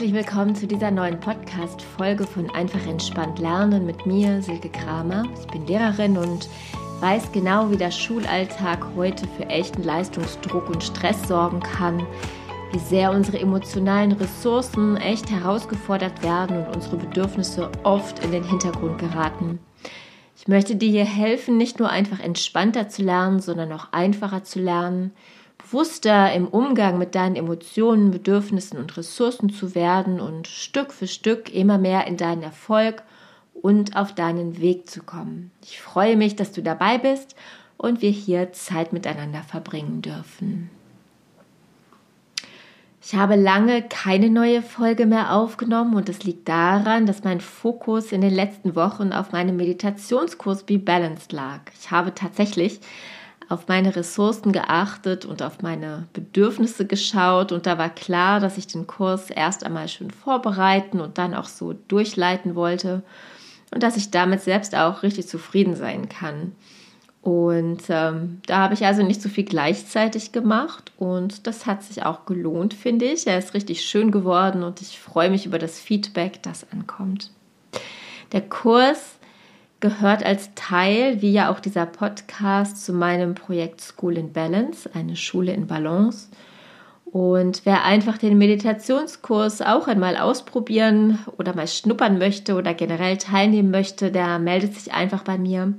Herzlich willkommen zu dieser neuen Podcast-Folge von Einfach entspannt lernen mit mir, Silke Kramer. Ich bin Lehrerin und weiß genau, wie der Schulalltag heute für echten Leistungsdruck und Stress sorgen kann, wie sehr unsere emotionalen Ressourcen echt herausgefordert werden und unsere Bedürfnisse oft in den Hintergrund geraten. Ich möchte dir hier helfen, nicht nur einfach entspannter zu lernen, sondern auch einfacher zu lernen, bewusster im Umgang mit deinen Emotionen, Bedürfnissen und Ressourcen zu werden und Stück für Stück immer mehr in deinen Erfolg und auf deinen Weg zu kommen. Ich freue mich, dass du dabei bist und wir hier Zeit miteinander verbringen dürfen. Ich habe lange keine neue Folge mehr aufgenommen und es liegt daran, dass mein Fokus in den letzten Wochen auf meinem Meditationskurs Be Balanced lag. Ich habe tatsächlich auf meine Ressourcen geachtet und auf meine Bedürfnisse geschaut und da war klar, dass ich den Kurs erst einmal schön vorbereiten und dann auch so durchleiten wollte und dass ich damit selbst auch richtig zufrieden sein kann. Und ähm, da habe ich also nicht so viel gleichzeitig gemacht und das hat sich auch gelohnt, finde ich. Er ist richtig schön geworden und ich freue mich über das Feedback, das ankommt. Der Kurs gehört als Teil, wie ja auch dieser Podcast, zu meinem Projekt School in Balance, eine Schule in Balance. Und wer einfach den Meditationskurs auch einmal ausprobieren oder mal schnuppern möchte oder generell teilnehmen möchte, der meldet sich einfach bei mir.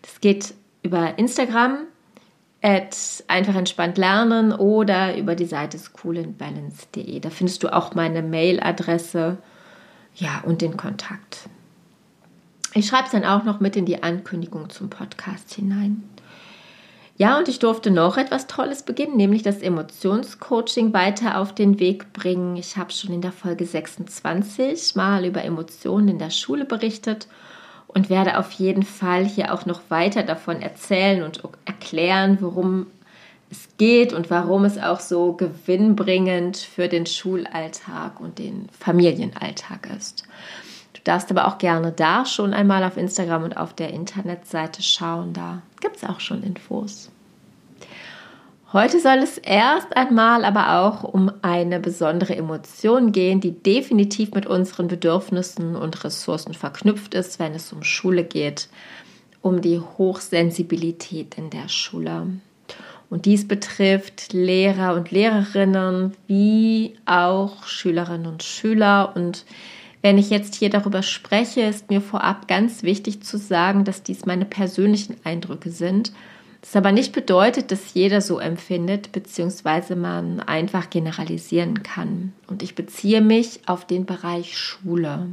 Das geht über Instagram, einfach entspannt lernen oder über die Seite schoolinbalance.de. Da findest du auch meine Mailadresse ja, und den Kontakt. Ich schreibe es dann auch noch mit in die Ankündigung zum Podcast hinein. Ja, und ich durfte noch etwas Tolles beginnen, nämlich das Emotionscoaching weiter auf den Weg bringen. Ich habe schon in der Folge 26 mal über Emotionen in der Schule berichtet und werde auf jeden Fall hier auch noch weiter davon erzählen und erklären, worum es geht und warum es auch so gewinnbringend für den Schulalltag und den Familienalltag ist. Du darfst aber auch gerne da schon einmal auf Instagram und auf der Internetseite schauen. Da gibt es auch schon Infos. Heute soll es erst einmal aber auch um eine besondere Emotion gehen, die definitiv mit unseren Bedürfnissen und Ressourcen verknüpft ist, wenn es um Schule geht, um die Hochsensibilität in der Schule. Und dies betrifft Lehrer und Lehrerinnen wie auch Schülerinnen und Schüler und wenn ich jetzt hier darüber spreche, ist mir vorab ganz wichtig zu sagen, dass dies meine persönlichen Eindrücke sind. Das aber nicht bedeutet, dass jeder so empfindet, beziehungsweise man einfach generalisieren kann. Und ich beziehe mich auf den Bereich Schule.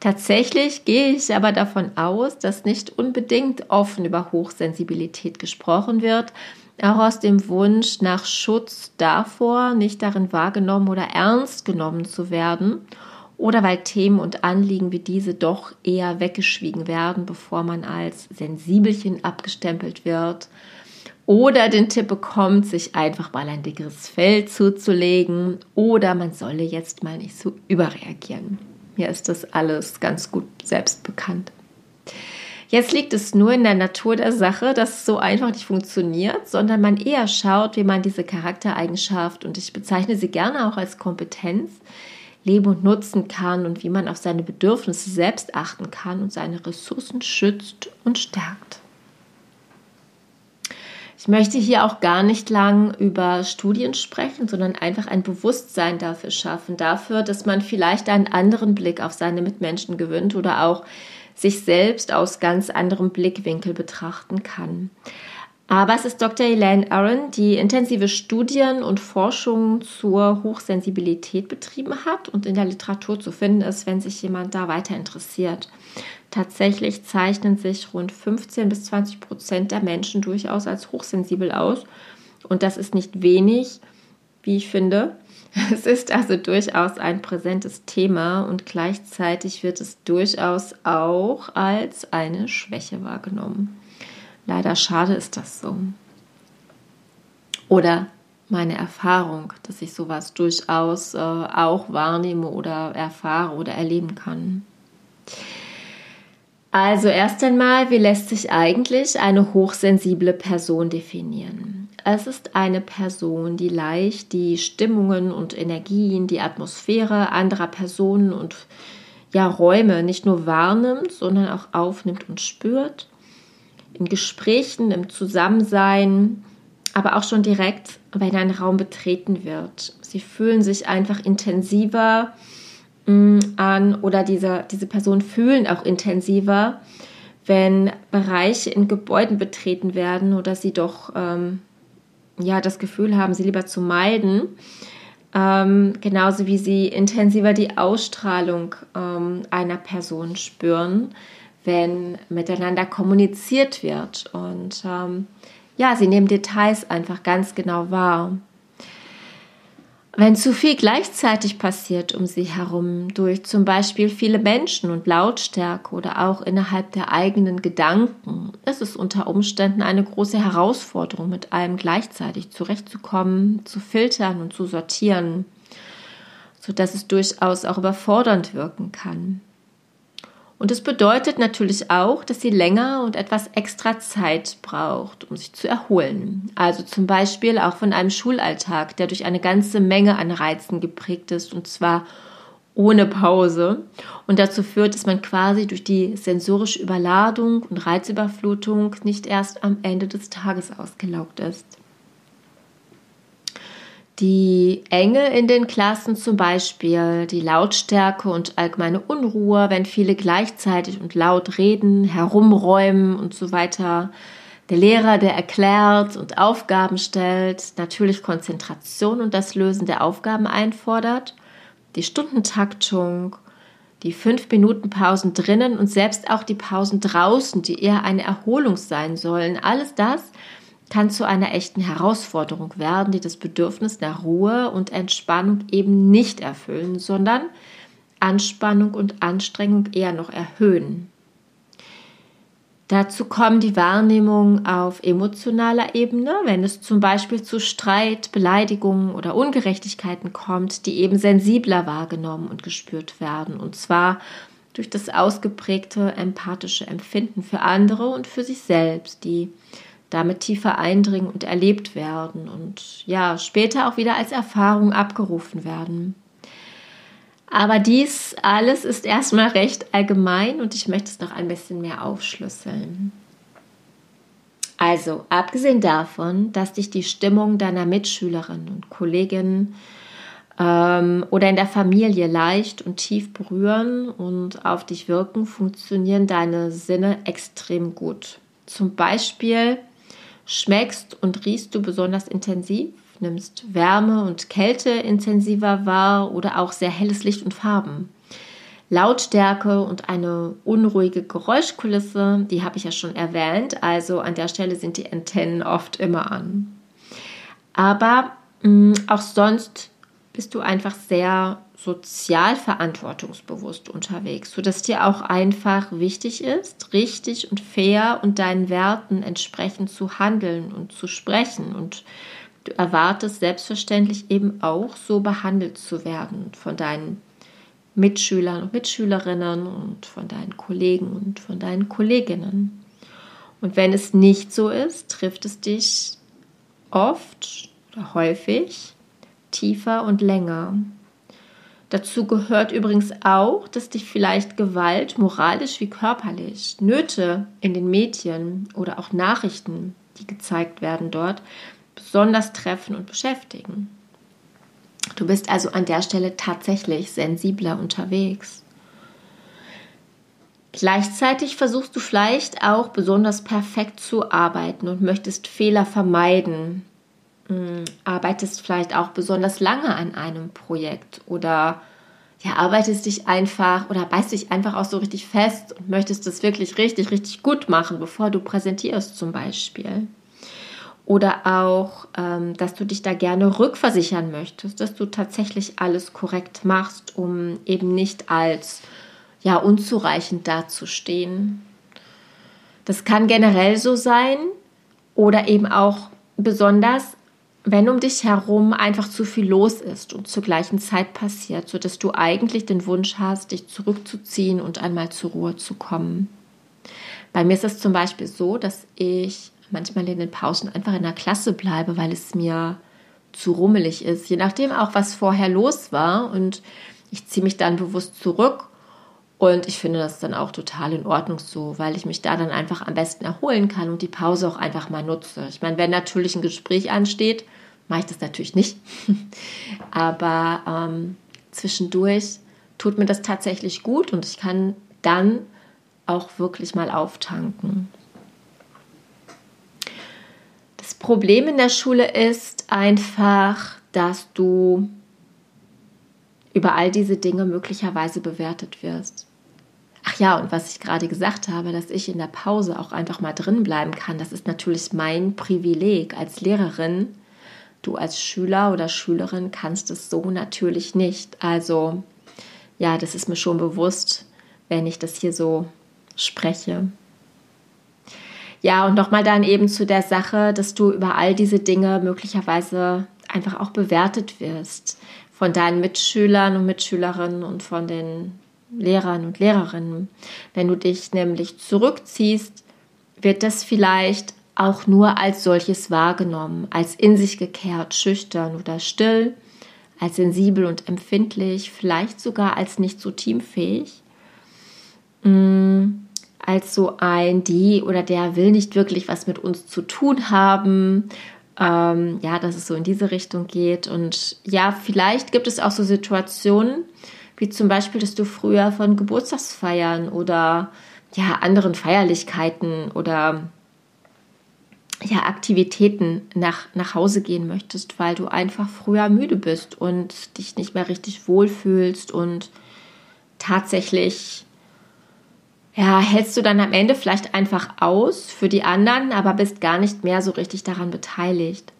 Tatsächlich gehe ich aber davon aus, dass nicht unbedingt offen über Hochsensibilität gesprochen wird, auch aus dem Wunsch nach Schutz davor, nicht darin wahrgenommen oder ernst genommen zu werden oder weil Themen und Anliegen wie diese doch eher weggeschwiegen werden, bevor man als Sensibelchen abgestempelt wird oder den Tipp bekommt, sich einfach mal ein dickeres Fell zuzulegen oder man solle jetzt mal nicht so überreagieren. Mir ist das alles ganz gut selbst bekannt. Jetzt liegt es nur in der Natur der Sache, dass es so einfach nicht funktioniert, sondern man eher schaut, wie man diese Charaktereigenschaft, und ich bezeichne sie gerne auch als Kompetenz, leben und nutzen kann und wie man auf seine Bedürfnisse selbst achten kann und seine Ressourcen schützt und stärkt. Ich möchte hier auch gar nicht lang über Studien sprechen, sondern einfach ein Bewusstsein dafür schaffen, dafür, dass man vielleicht einen anderen Blick auf seine Mitmenschen gewinnt oder auch sich selbst aus ganz anderem Blickwinkel betrachten kann. Aber es ist Dr. Elaine Aron, die intensive Studien und Forschung zur Hochsensibilität betrieben hat und in der Literatur zu finden ist, wenn sich jemand da weiter interessiert. Tatsächlich zeichnen sich rund 15 bis 20 Prozent der Menschen durchaus als hochsensibel aus. Und das ist nicht wenig, wie ich finde. Es ist also durchaus ein präsentes Thema und gleichzeitig wird es durchaus auch als eine Schwäche wahrgenommen. Leider schade ist das so. Oder meine Erfahrung, dass ich sowas durchaus äh, auch wahrnehme oder erfahre oder erleben kann. Also erst einmal, wie lässt sich eigentlich eine hochsensible Person definieren? es ist eine Person, die leicht die Stimmungen und Energien, die Atmosphäre anderer Personen und ja, Räume nicht nur wahrnimmt, sondern auch aufnimmt und spürt. In Gesprächen, im Zusammensein, aber auch schon direkt, wenn ein Raum betreten wird. Sie fühlen sich einfach intensiver mm, an oder diese, diese Personen fühlen auch intensiver, wenn Bereiche in Gebäuden betreten werden oder sie doch ähm, ja das Gefühl haben, sie lieber zu meiden. Ähm, genauso wie sie intensiver die Ausstrahlung ähm, einer Person spüren, wenn miteinander kommuniziert wird. Und ähm, ja, sie nehmen Details einfach ganz genau wahr. Wenn zu viel gleichzeitig passiert um sie herum, durch zum Beispiel viele Menschen und Lautstärke oder auch innerhalb der eigenen Gedanken, ist es unter Umständen eine große Herausforderung, mit allem gleichzeitig zurechtzukommen, zu filtern und zu sortieren, sodass es durchaus auch überfordernd wirken kann. Und es bedeutet natürlich auch, dass sie länger und etwas extra Zeit braucht, um sich zu erholen. Also zum Beispiel auch von einem Schulalltag, der durch eine ganze Menge an Reizen geprägt ist und zwar ohne Pause und dazu führt, dass man quasi durch die sensorische Überladung und Reizüberflutung nicht erst am Ende des Tages ausgelaugt ist. Die Enge in den Klassen zum Beispiel, die Lautstärke und allgemeine Unruhe, wenn viele gleichzeitig und laut reden, herumräumen und so weiter. Der Lehrer, der erklärt und Aufgaben stellt, natürlich Konzentration und das Lösen der Aufgaben einfordert. Die Stundentaktung, die fünf Minuten Pausen drinnen und selbst auch die Pausen draußen, die eher eine Erholung sein sollen. Alles das kann zu einer echten Herausforderung werden, die das Bedürfnis nach Ruhe und Entspannung eben nicht erfüllen, sondern Anspannung und Anstrengung eher noch erhöhen. Dazu kommen die Wahrnehmungen auf emotionaler Ebene, wenn es zum Beispiel zu Streit, Beleidigungen oder Ungerechtigkeiten kommt, die eben sensibler wahrgenommen und gespürt werden, und zwar durch das ausgeprägte empathische Empfinden für andere und für sich selbst, die damit tiefer eindringen und erlebt werden und ja, später auch wieder als Erfahrung abgerufen werden. Aber dies alles ist erstmal recht allgemein und ich möchte es noch ein bisschen mehr aufschlüsseln. Also, abgesehen davon, dass dich die Stimmung deiner Mitschülerinnen und Kolleginnen ähm, oder in der Familie leicht und tief berühren und auf dich wirken, funktionieren deine Sinne extrem gut. Zum Beispiel schmeckst und riechst du besonders intensiv, nimmst Wärme und Kälte intensiver wahr oder auch sehr helles Licht und Farben. Lautstärke und eine unruhige Geräuschkulisse, die habe ich ja schon erwähnt, also an der Stelle sind die Antennen oft immer an. Aber mh, mm, auch sonst bist du einfach sehr sozial verantwortungsbewusst unterwegs, sodass dir auch einfach wichtig ist, richtig und fair und deinen Werten entsprechend zu handeln und zu sprechen. Und du erwartest selbstverständlich eben auch so behandelt zu werden von deinen Mitschülern und Mitschülerinnen und von deinen Kollegen und von deinen Kolleginnen. Und wenn es nicht so ist, trifft es dich oft oder häufig tiefer und länger. Dazu gehört übrigens auch, dass dich vielleicht Gewalt, moralisch wie körperlich, Nöte in den Medien oder auch Nachrichten, die gezeigt werden dort, besonders treffen und beschäftigen. Du bist also an der Stelle tatsächlich sensibler unterwegs. Gleichzeitig versuchst du vielleicht auch besonders perfekt zu arbeiten und möchtest Fehler vermeiden, hm, arbeitest vielleicht auch besonders lange an einem Projekt oder ja, arbeitest dich einfach oder beißt dich einfach auch so richtig fest und möchtest das wirklich richtig, richtig gut machen, bevor du präsentierst zum Beispiel. Oder auch, ähm, dass du dich da gerne rückversichern möchtest, dass du tatsächlich alles korrekt machst, um eben nicht als ja unzureichend dazustehen. Das kann generell so sein oder eben auch besonders wenn um dich herum einfach zu viel los ist und zur gleichen Zeit passiert, sodass du eigentlich den Wunsch hast, dich zurückzuziehen und einmal zur Ruhe zu kommen. Bei mir ist es zum Beispiel so, dass ich manchmal in den Pausen einfach in der Klasse bleibe, weil es mir zu rummelig ist. Je nachdem auch, was vorher los war. Und ich ziehe mich dann bewusst zurück. Und ich finde das dann auch total in Ordnung so, weil ich mich da dann einfach am besten erholen kann und die Pause auch einfach mal nutze. Ich meine, wenn natürlich ein Gespräch ansteht, mache ich das natürlich nicht. Aber ähm, zwischendurch tut mir das tatsächlich gut und ich kann dann auch wirklich mal auftanken. Das Problem in der Schule ist einfach, dass du über all diese Dinge möglicherweise bewertet wirst. Ach ja, und was ich gerade gesagt habe, dass ich in der Pause auch einfach mal drin bleiben kann, das ist natürlich mein Privileg als Lehrerin. Du als Schüler oder Schülerin kannst es so natürlich nicht. Also ja, das ist mir schon bewusst, wenn ich das hier so spreche. Ja, und nochmal dann eben zu der Sache, dass du über all diese Dinge möglicherweise einfach auch bewertet wirst von deinen Mitschülern und Mitschülerinnen und von den Lehrern und Lehrerinnen. Wenn du dich nämlich zurückziehst, wird das vielleicht auch nur als solches wahrgenommen, als in sich gekehrt, schüchtern oder still, als sensibel und empfindlich, vielleicht sogar als nicht so teamfähig. Mm, als so ein, die oder der will nicht wirklich was mit uns zu tun haben. Ähm, ja, dass es so in diese Richtung geht. Und ja, vielleicht gibt es auch so Situationen, wie zum Beispiel, dass du früher von Geburtstagsfeiern oder ja, anderen Feierlichkeiten oder ja, Aktivitäten nach, nach Hause gehen möchtest, weil du einfach früher müde bist und dich nicht mehr richtig wohlfühlst und tatsächlich ja, hältst du dann am Ende vielleicht einfach aus für die anderen, aber bist gar nicht mehr so richtig daran beteiligt.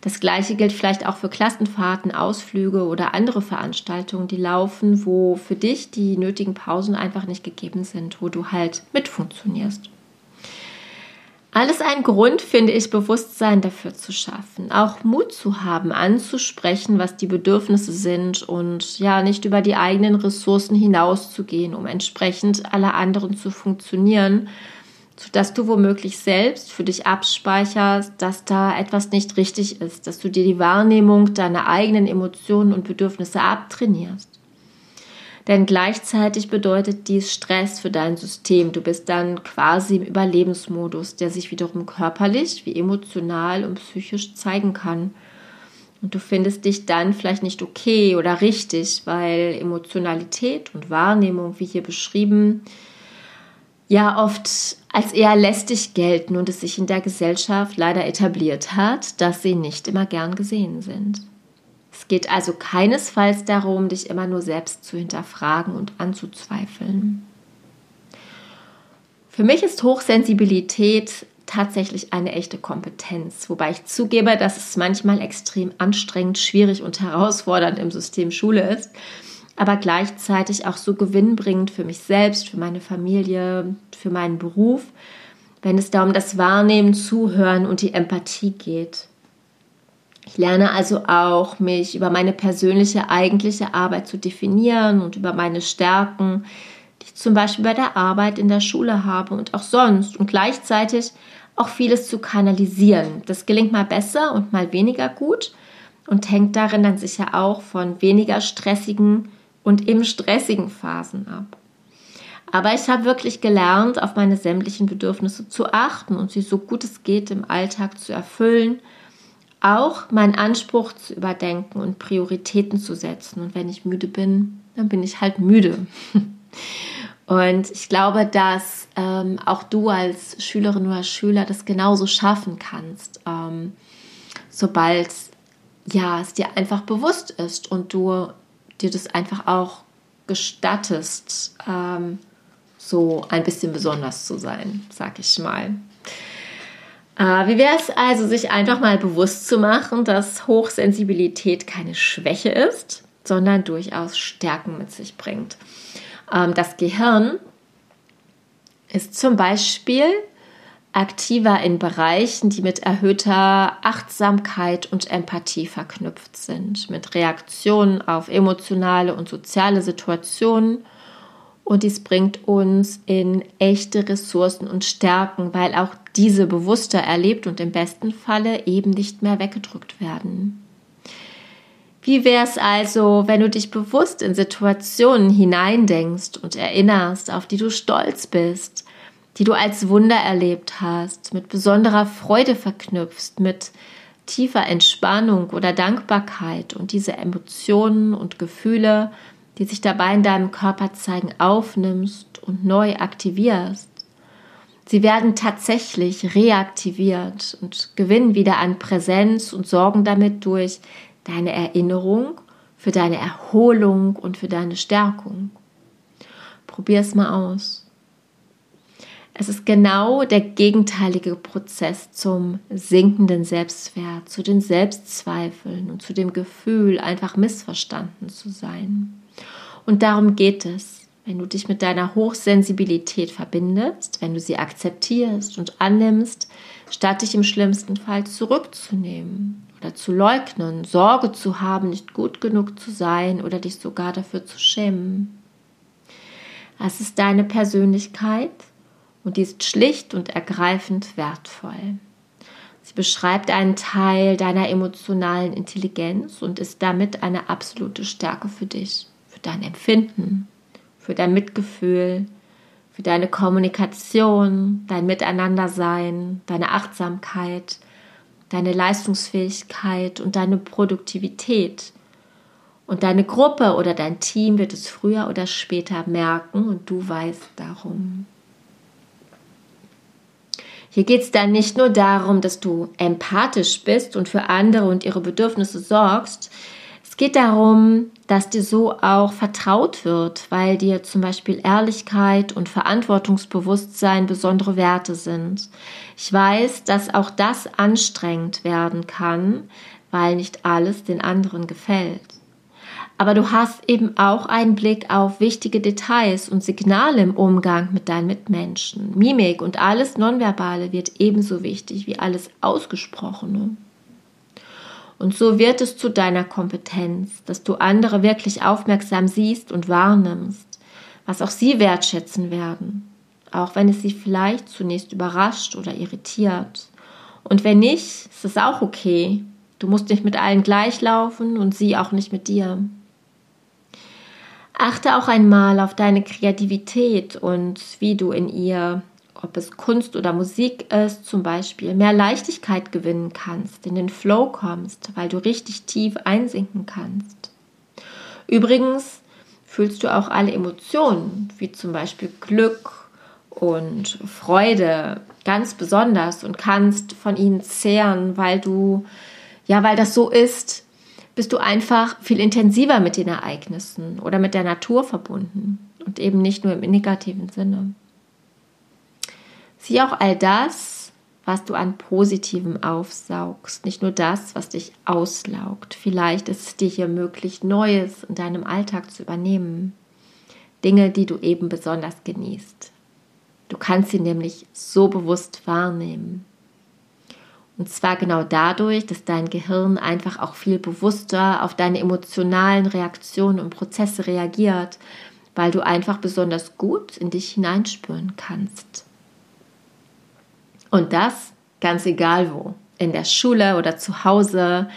Das gleiche gilt vielleicht auch für Klassenfahrten, Ausflüge oder andere Veranstaltungen, die laufen, wo für dich die nötigen Pausen einfach nicht gegeben sind, wo du halt mitfunktionierst. Alles ein Grund, finde ich, Bewusstsein dafür zu schaffen, auch Mut zu haben, anzusprechen, was die Bedürfnisse sind und ja, nicht über die eigenen Ressourcen hinauszugehen, um entsprechend alle anderen zu funktionieren, sodass du womöglich selbst für dich abspeicherst, dass da etwas nicht richtig ist, dass du dir die Wahrnehmung deiner eigenen Emotionen und Bedürfnisse abtrainierst. Denn gleichzeitig bedeutet dies Stress für dein System. Du bist dann quasi im Überlebensmodus, der sich wiederum körperlich wie emotional und psychisch zeigen kann. Und du findest dich dann vielleicht nicht okay oder richtig, weil Emotionalität und Wahrnehmung, wie hier beschrieben, ja oft als eher lästig gelten und es sich in der Gesellschaft leider etabliert hat, dass sie nicht immer gern gesehen sind. Es geht also keinesfalls darum, dich immer nur selbst zu hinterfragen und anzuzweifeln. Für mich ist Hochsensibilität tatsächlich eine echte Kompetenz, wobei ich zugebe, dass es manchmal extrem anstrengend, schwierig und herausfordernd im System Schule ist, aber gleichzeitig auch so gewinnbringend für mich selbst, für meine Familie, für meinen Beruf, wenn es da um das Wahrnehmen, Zuhören und die Empathie geht. Ich lerne also auch, mich über meine persönliche eigentliche Arbeit zu definieren und über meine Stärken, die ich zum Beispiel bei der Arbeit in der Schule habe und auch sonst und gleichzeitig auch vieles zu kanalisieren. Das gelingt mal besser und mal weniger gut und hängt darin dann sicher auch von weniger stressigen und eben stressigen Phasen ab. Aber ich habe wirklich gelernt, auf meine sämtlichen Bedürfnisse zu achten und sie so gut es geht im Alltag zu erfüllen – auch meinen Anspruch zu überdenken und Prioritäten zu setzen. Und wenn ich müde bin, dann bin ich halt müde. Und ich glaube, dass ähm, auch du als Schülerin oder Schüler das genauso schaffen kannst, ähm, sobald ja es dir einfach bewusst ist und du dir das einfach auch gestattest, ähm, so ein bisschen besonders zu sein, sag ich mal. Äh, wie wäre es also, sich einfach mal bewusst zu machen, dass Hochsensibilität keine Schwäche ist, sondern durchaus Stärken mit sich bringt. Ähm, das Gehirn ist zum Beispiel aktiver in Bereichen, die mit erhöhter Achtsamkeit und Empathie verknüpft sind, mit Reaktionen auf emotionale und soziale Situationen Und dies bringt uns in echte Ressourcen und Stärken, weil auch diese bewusster erlebt und im besten Falle eben nicht mehr weggedrückt werden. Wie wäre es also, wenn du dich bewusst in Situationen hineindenkst und erinnerst, auf die du stolz bist, die du als Wunder erlebt hast, mit besonderer Freude verknüpfst, mit tiefer Entspannung oder Dankbarkeit und diese Emotionen und Gefühle, die sich dabei in deinem Körper zeigen, aufnimmst und neu aktivierst. Sie werden tatsächlich reaktiviert und gewinnen wieder an Präsenz und sorgen damit durch deine Erinnerung, für deine Erholung und für deine Stärkung. Probier es mal aus. Es ist genau der gegenteilige Prozess zum sinkenden Selbstwert, zu den Selbstzweifeln und zu dem Gefühl, einfach missverstanden zu sein. Und darum geht es, wenn du dich mit deiner Hochsensibilität verbindest, wenn du sie akzeptierst und annimmst, statt dich im schlimmsten Fall zurückzunehmen oder zu leugnen, Sorge zu haben, nicht gut genug zu sein oder dich sogar dafür zu schämen. Es ist deine Persönlichkeit und die ist schlicht und ergreifend wertvoll. Sie beschreibt einen Teil deiner emotionalen Intelligenz und ist damit eine absolute Stärke für dich, dein Empfinden, für dein Mitgefühl, für deine Kommunikation, dein Miteinandersein, deine Achtsamkeit, deine Leistungsfähigkeit und deine Produktivität. Und deine Gruppe oder dein Team wird es früher oder später merken und du weißt darum. Hier geht es dann nicht nur darum, dass du empathisch bist und für andere und ihre Bedürfnisse sorgst. Es geht darum, dass dir so auch vertraut wird, weil dir zum Beispiel Ehrlichkeit und Verantwortungsbewusstsein besondere Werte sind. Ich weiß, dass auch das anstrengend werden kann, weil nicht alles den anderen gefällt. Aber du hast eben auch einen Blick auf wichtige Details und Signale im Umgang mit deinen Mitmenschen. Mimik und alles Nonverbale wird ebenso wichtig wie alles Ausgesprochene. Und so wird es zu deiner Kompetenz, dass du andere wirklich aufmerksam siehst und wahrnimmst, was auch sie wertschätzen werden, auch wenn es sie vielleicht zunächst überrascht oder irritiert. Und wenn nicht, ist es auch okay. Du musst nicht mit allen gleich laufen und sie auch nicht mit dir. Achte auch einmal auf deine Kreativität und wie du in ihr ob es Kunst oder Musik ist, zum Beispiel, mehr Leichtigkeit gewinnen kannst, in den Flow kommst, weil du richtig tief einsinken kannst. Übrigens fühlst du auch alle Emotionen, wie zum Beispiel Glück und Freude, ganz besonders und kannst von ihnen zehren, weil du, ja, weil das so ist, bist du einfach viel intensiver mit den Ereignissen oder mit der Natur verbunden und eben nicht nur im negativen Sinne. Sieh auch all das, was du an Positivem aufsaugst, nicht nur das, was dich auslaugt. Vielleicht ist es dir hier möglich, Neues in deinem Alltag zu übernehmen. Dinge, die du eben besonders genießt. Du kannst sie nämlich so bewusst wahrnehmen. Und zwar genau dadurch, dass dein Gehirn einfach auch viel bewusster auf deine emotionalen Reaktionen und Prozesse reagiert, weil du einfach besonders gut in dich hineinspüren kannst. Und das ganz egal wo. In der Schule oder zu Hause,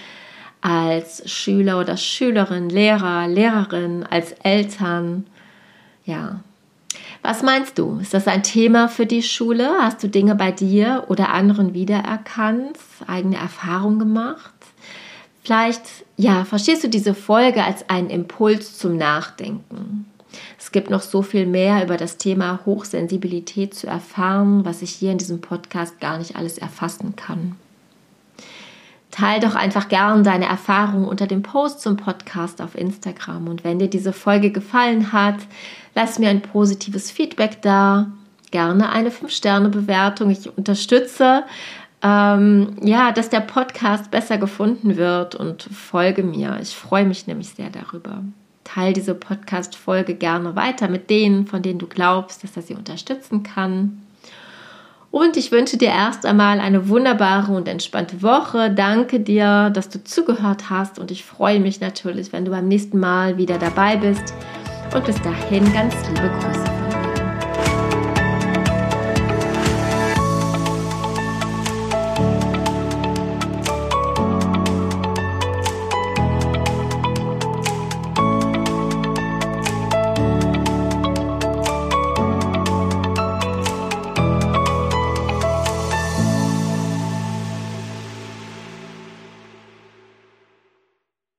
als Schüler oder Schülerin, Lehrer, Lehrerin, als Eltern. Ja. Was meinst du? Ist das ein Thema für die Schule? Hast du Dinge bei dir oder anderen wiedererkannt, eigene Erfahrungen gemacht? Vielleicht, ja, verstehst du diese Folge als einen Impuls zum Nachdenken. Es gibt noch so viel mehr über das Thema Hochsensibilität zu erfahren, was ich hier in diesem Podcast gar nicht alles erfassen kann. Teil doch einfach gern deine Erfahrungen unter dem Post zum Podcast auf Instagram. Und wenn dir diese Folge gefallen hat, lass mir ein positives Feedback da. Gerne eine 5-Sterne-Bewertung. Ich unterstütze, ähm, ja, dass der Podcast besser gefunden wird und folge mir. Ich freue mich nämlich sehr darüber. Teil diese Podcast-Folge gerne weiter mit denen, von denen du glaubst, dass er sie unterstützen kann. Und ich wünsche dir erst einmal eine wunderbare und entspannte Woche. Danke dir, dass du zugehört hast und ich freue mich natürlich, wenn du beim nächsten Mal wieder dabei bist. Und bis dahin ganz liebe Grüße.